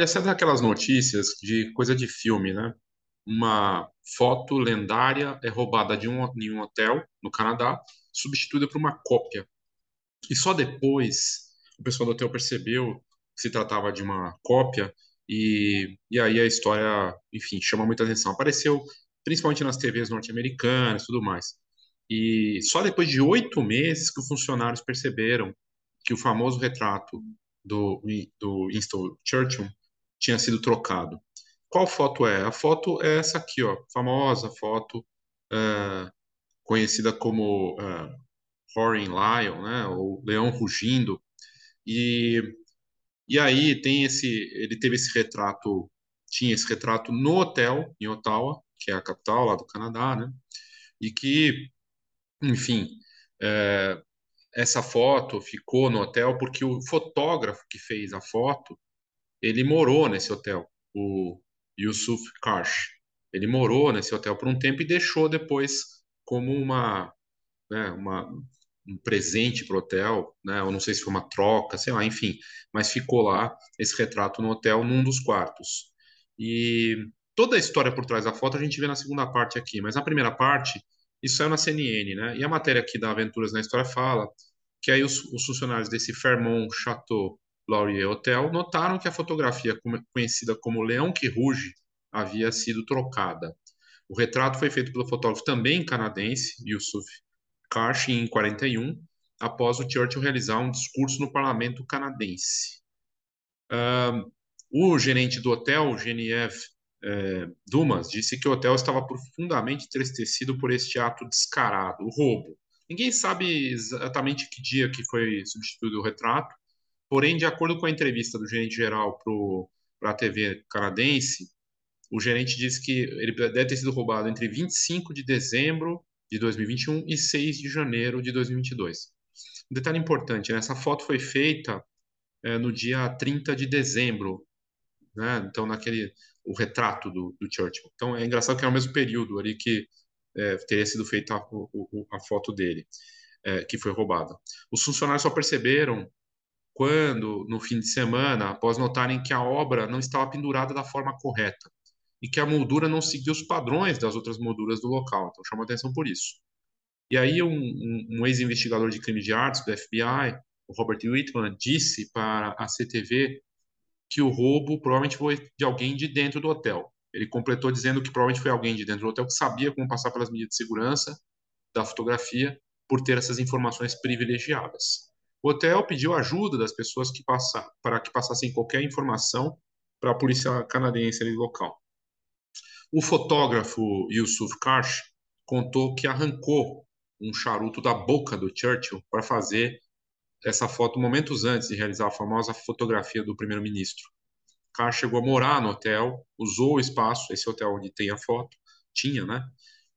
Olha, sabe aquelas notícias de coisa de filme, né? Uma foto lendária é roubada de um, em um hotel no Canadá, substituída por uma cópia. E só depois o pessoal do hotel percebeu que se tratava de uma cópia e, e aí a história, enfim, chama muita atenção. Apareceu principalmente nas TVs norte-americanas e tudo mais. E só depois de oito meses que os funcionários perceberam que o famoso retrato do, do Winston Churchill tinha sido trocado. Qual foto é? A foto é essa aqui, ó, famosa foto é, conhecida como é, Roaring Lion, né, ou Leão Rugindo. E, e aí tem esse, ele teve esse retrato, tinha esse retrato no hotel em Ottawa, que é a capital lá do Canadá, né, e que, enfim, é, essa foto ficou no hotel porque o fotógrafo que fez a foto, ele morou nesse hotel, o Yusuf Karsh. Ele morou nesse hotel por um tempo e deixou depois como uma, né, uma um presente para o hotel, né? Eu não sei se foi uma troca, sei lá, enfim, mas ficou lá esse retrato no hotel num dos quartos. E toda a história por trás da foto a gente vê na segunda parte aqui, mas na primeira parte isso saiu na CNN, né? E a matéria aqui da Aventuras na História fala que aí os, os funcionários desse Fairmont Chateau Laurier Hotel notaram que a fotografia conhecida como Leão que Ruge havia sido trocada. O retrato foi feito pelo fotógrafo também canadense, Yusuf Karsh, em 41, após o Churchill realizar um discurso no parlamento canadense. Uh, o gerente do hotel, Genevieve é, Dumas, disse que o hotel estava profundamente entristecido por este ato descarado, o roubo. Ninguém sabe exatamente que dia que foi substituído o retrato, porém, de acordo com a entrevista do gerente geral para a TV canadense, o gerente disse que ele deve ter sido roubado entre 25 de dezembro de 2021 e 6 de janeiro de 2022. Um detalhe importante, né? essa foto foi feita é, no dia 30 de dezembro, né? então naquele o retrato do, do, Churchill. Então é engraçado que é o mesmo período ali que é, teria sido feita a, a, a foto dele, é, que foi roubada. Os funcionários só perceberam quando, no fim de semana, após notarem que a obra não estava pendurada da forma correta e que a moldura não seguia os padrões das outras molduras do local. Então, chama atenção por isso. E aí, um, um, um ex-investigador de crime de artes do FBI, o Robert Whitman, disse para a CTV que o roubo provavelmente foi de alguém de dentro do hotel. Ele completou dizendo que provavelmente foi alguém de dentro do hotel que sabia como passar pelas medidas de segurança da fotografia por ter essas informações privilegiadas. O hotel pediu ajuda das pessoas que passar, para que passassem qualquer informação para a polícia canadense ali local. O fotógrafo Yusuf Karsh contou que arrancou um charuto da boca do Churchill para fazer essa foto momentos antes de realizar a famosa fotografia do primeiro-ministro. Karsh chegou a morar no hotel, usou o espaço, esse hotel onde tem a foto, tinha, né,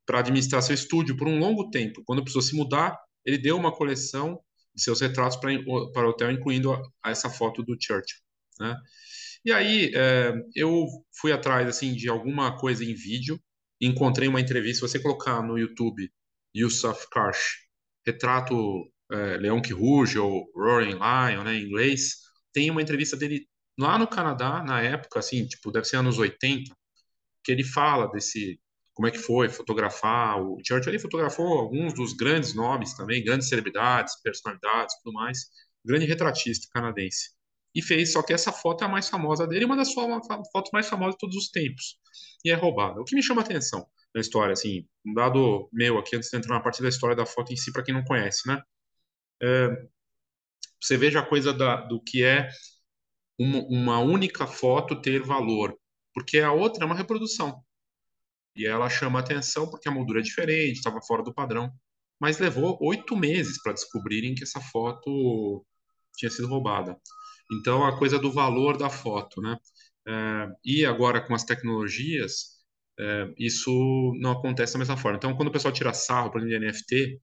para administrar seu estúdio por um longo tempo. Quando precisou se mudar, ele deu uma coleção de seus retratos para o hotel, incluindo a, essa foto do Churchill, né? E aí é, eu fui atrás assim de alguma coisa em vídeo, encontrei uma entrevista. Se você colocar no YouTube Yusuf Karsh, retrato é, Leão que Ruge ou Roaring Lion, né, em inglês, tem uma entrevista dele lá no Canadá na época, assim, tipo deve ser anos 80, que ele fala desse como é que foi fotografar o Churchill. Ele fotografou alguns dos grandes nomes também, grandes celebridades, personalidades, tudo mais. Grande retratista canadense e fez, só que essa foto é a mais famosa dele, uma das fotos mais famosas de todos os tempos, e é roubada. O que me chama a atenção na história, assim, um dado meu aqui, antes de entrar na parte da história da foto em si, para quem não conhece, né? É, você veja a coisa da, do que é uma, uma única foto ter valor, porque a outra é uma reprodução. E ela chama atenção porque a moldura é diferente, estava fora do padrão. Mas levou oito meses para descobrirem que essa foto tinha sido roubada. Então, a coisa do valor da foto, né? É, e agora com as tecnologias, é, isso não acontece da mesma forma. Então, quando o pessoal tira sarro para de NFT,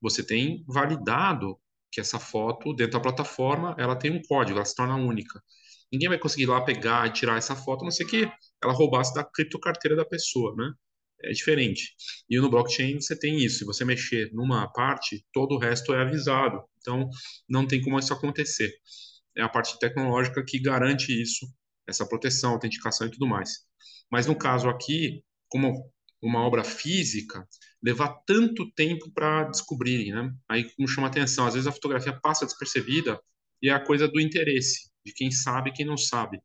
você tem validado que essa foto, dentro da plataforma, ela tem um código, ela se torna única. Ninguém vai conseguir ir lá pegar e tirar essa foto, a não ser que ela roubasse da criptocarteira da pessoa, né? É diferente. E no blockchain você tem isso. Se você mexer numa parte, todo o resto é avisado. Então, não tem como isso acontecer é a parte tecnológica que garante isso essa proteção, autenticação e tudo mais. Mas no caso aqui, como uma obra física, levar tanto tempo para descobrirem, né? Aí como chama atenção, às vezes a fotografia passa despercebida e é a coisa do interesse, de quem sabe e quem não sabe.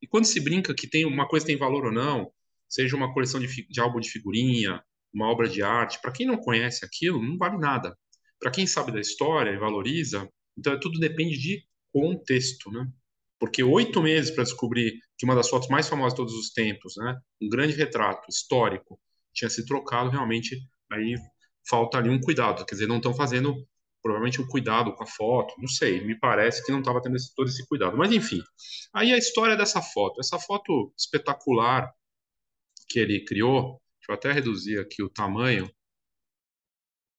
E quando se brinca que tem uma coisa tem valor ou não, seja uma coleção de, de álbum de figurinha, uma obra de arte, para quem não conhece aquilo, não vale nada. Para quem sabe da história e valoriza, então tudo depende de contexto, né? Porque oito meses para descobrir que uma das fotos mais famosas de todos os tempos, né, um grande retrato histórico, tinha se trocado, realmente aí falta ali um cuidado. Quer dizer, não estão fazendo provavelmente um cuidado com a foto, não sei, me parece que não estava tendo esse, todo esse cuidado. Mas enfim, aí a história dessa foto, essa foto espetacular que ele criou, deixa eu até reduzir aqui o tamanho,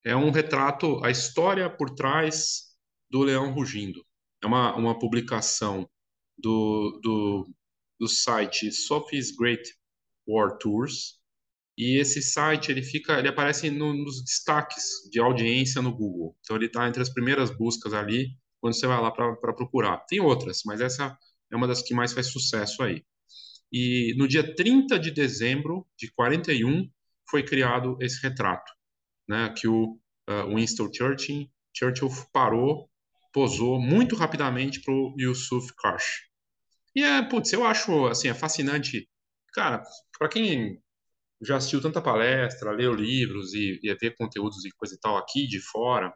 é um retrato, a história por trás do leão rugindo. É uma, uma publicação do, do, do site Sophie's Great War Tours, e esse site ele fica, ele aparece no, nos destaques de audiência no Google. Então ele está entre as primeiras buscas ali quando você vai lá para procurar. Tem outras, mas essa é uma das que mais faz sucesso aí. E no dia 30 de dezembro de 41 foi criado esse retrato, né, que o uh, Winston Churchill, Churchill parou, posou muito rapidamente para o Yusuf Karsh. E é, putz, eu acho assim, é fascinante. Cara, para quem já assistiu tanta palestra, leu livros e, e vê conteúdos e coisa e tal aqui de fora,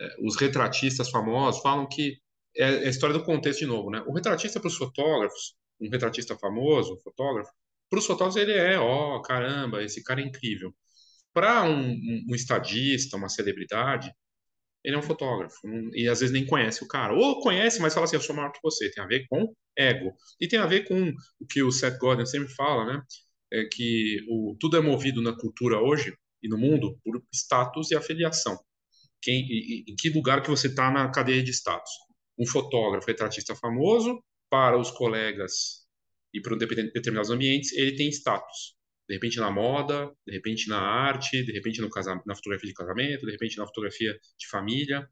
é, os retratistas famosos falam que é, é a história do contexto de novo, né? O retratista para os fotógrafos, um retratista famoso, um fotógrafo, para os fotógrafos ele é, ó, oh, caramba, esse cara é incrível. Para um, um, um estadista, uma celebridade, ele é um fotógrafo e às vezes nem conhece o cara. Ou conhece, mas fala assim, eu sou maior que você. Tem a ver com ego. E tem a ver com o que o Seth Godin sempre fala, né? É que o, tudo é movido na cultura hoje e no mundo por status e afiliação. Quem, e, em que lugar que você está na cadeia de status? Um fotógrafo, retratista famoso, para os colegas e para determinados ambientes, ele tem status. De repente na moda, de repente na arte, de repente no na fotografia de casamento, de repente na fotografia de família,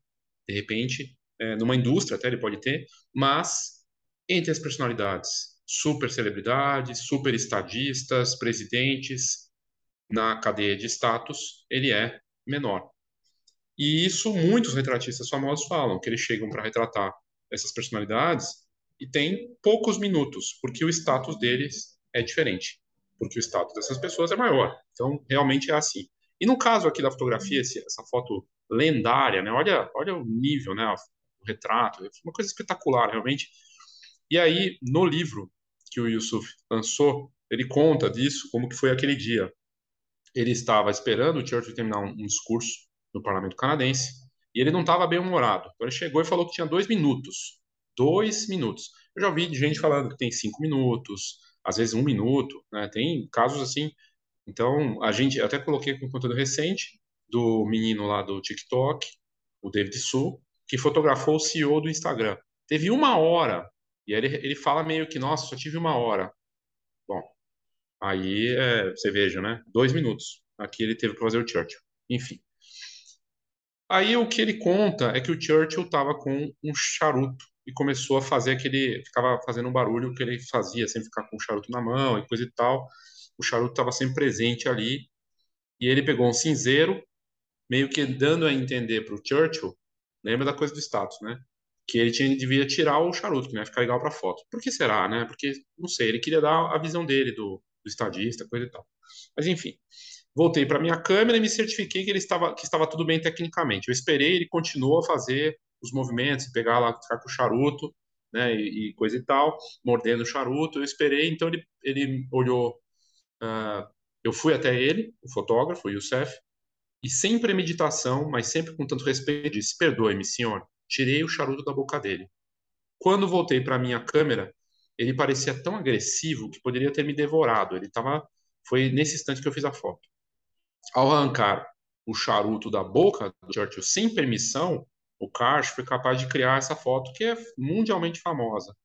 de repente é, numa indústria até ele pode ter, mas entre as personalidades super celebridades, super estadistas, presidentes, na cadeia de status, ele é menor. E isso muitos retratistas famosos falam, que eles chegam para retratar essas personalidades e tem poucos minutos, porque o status deles é diferente, porque o status dessas pessoas é maior. Então, realmente é assim. E no caso aqui da fotografia, essa foto lendária, né? Olha, olha o nível, né? O retrato, é uma coisa espetacular, realmente. E aí, no livro, que o Yusuf lançou, ele conta disso, como que foi aquele dia. Ele estava esperando o Churchill terminar um, discurso no parlamento canadense e ele não estava bem humorado. Então ele chegou e falou que tinha dois minutos. Dois minutos. Eu já ouvi gente falando que tem cinco minutos, às vezes um minuto, né? Tem casos assim. Então, a gente até coloquei com um conteúdo recente do menino lá do TikTok, o David Su, que fotografou o CEO do Instagram. Teve uma hora e aí ele, ele fala meio que, nossa, só tive uma hora. Bom, aí é, você veja, né? Dois minutos. Aqui ele teve para fazer o Churchill. Enfim. Aí o que ele conta é que o Churchill estava com um charuto e começou a fazer aquele. Ficava fazendo um barulho que ele fazia, sempre ficar com o charuto na mão e coisa e tal. O charuto estava sempre presente ali. E ele pegou um cinzeiro, meio que dando a entender para o Churchill, lembra da coisa do status, né? Que ele tinha, devia tirar o charuto, que não ia ficar legal para foto. Por que será, né? Porque, não sei, ele queria dar a visão dele, do, do estadista, coisa e tal. Mas, enfim, voltei para minha câmera e me certifiquei que ele estava, que estava tudo bem tecnicamente. Eu esperei, ele continuou a fazer os movimentos, pegar lá, ficar com o charuto, né, e, e coisa e tal, mordendo o charuto. Eu esperei, então ele, ele olhou. Uh, eu fui até ele, o fotógrafo, o Youssef, e sem premeditação, mas sempre com tanto respeito, disse: Perdoe-me, senhor, tirei o charuto da boca dele. Quando voltei para minha câmera, ele parecia tão agressivo que poderia ter me devorado. Ele estava. Foi nesse instante que eu fiz a foto. Ao arrancar o charuto da boca do Churchill sem permissão, o Karsh foi capaz de criar essa foto que é mundialmente famosa.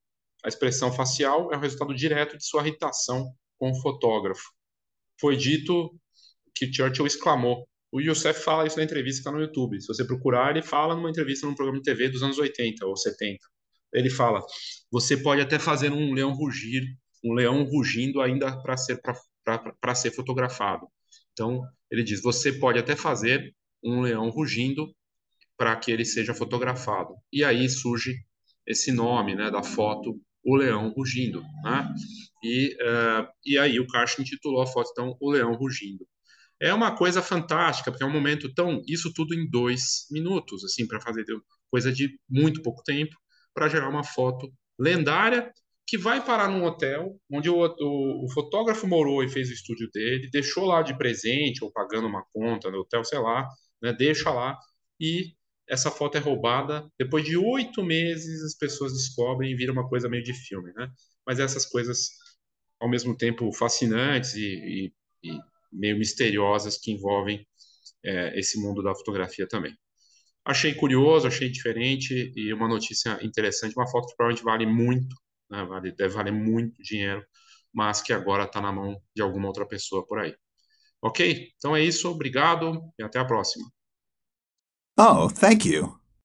A expressão facial é o resultado direto de sua irritação com o fotógrafo. Foi dito que Churchill exclamou: o Youssef fala isso na entrevista que está no YouTube. Se você procurar, ele fala numa entrevista num programa de TV dos anos 80 ou 70. ele fala: você pode até fazer um leão rugir, um leão rugindo ainda para ser para ser fotografado. Então ele diz: você pode até fazer um leão rugindo para que ele seja fotografado. E aí surge esse nome, né, da foto, o leão rugindo, né? E, uh, e aí o Karsten intitulou a foto então o leão rugindo. É uma coisa fantástica, porque é um momento tão. Isso tudo em dois minutos, assim, para fazer coisa de muito pouco tempo, para gerar uma foto lendária que vai parar num hotel onde o, o, o, fotógrafo morou e fez o estúdio dele, deixou lá de presente ou pagando uma conta no hotel, sei lá, né, deixa lá e essa foto é roubada. Depois de oito meses, as pessoas descobrem e vira uma coisa meio de filme, né? Mas essas coisas, ao mesmo tempo, fascinantes e, e, e meio misteriosas que envolvem é, esse mundo da fotografia também. Achei curioso, achei diferente e uma notícia interessante, uma foto que provavelmente vale muito, né, vale, deve valer muito dinheiro, mas que agora está na mão de alguma outra pessoa por aí. Ok? Então é isso, obrigado e até a próxima. Oh, thank you.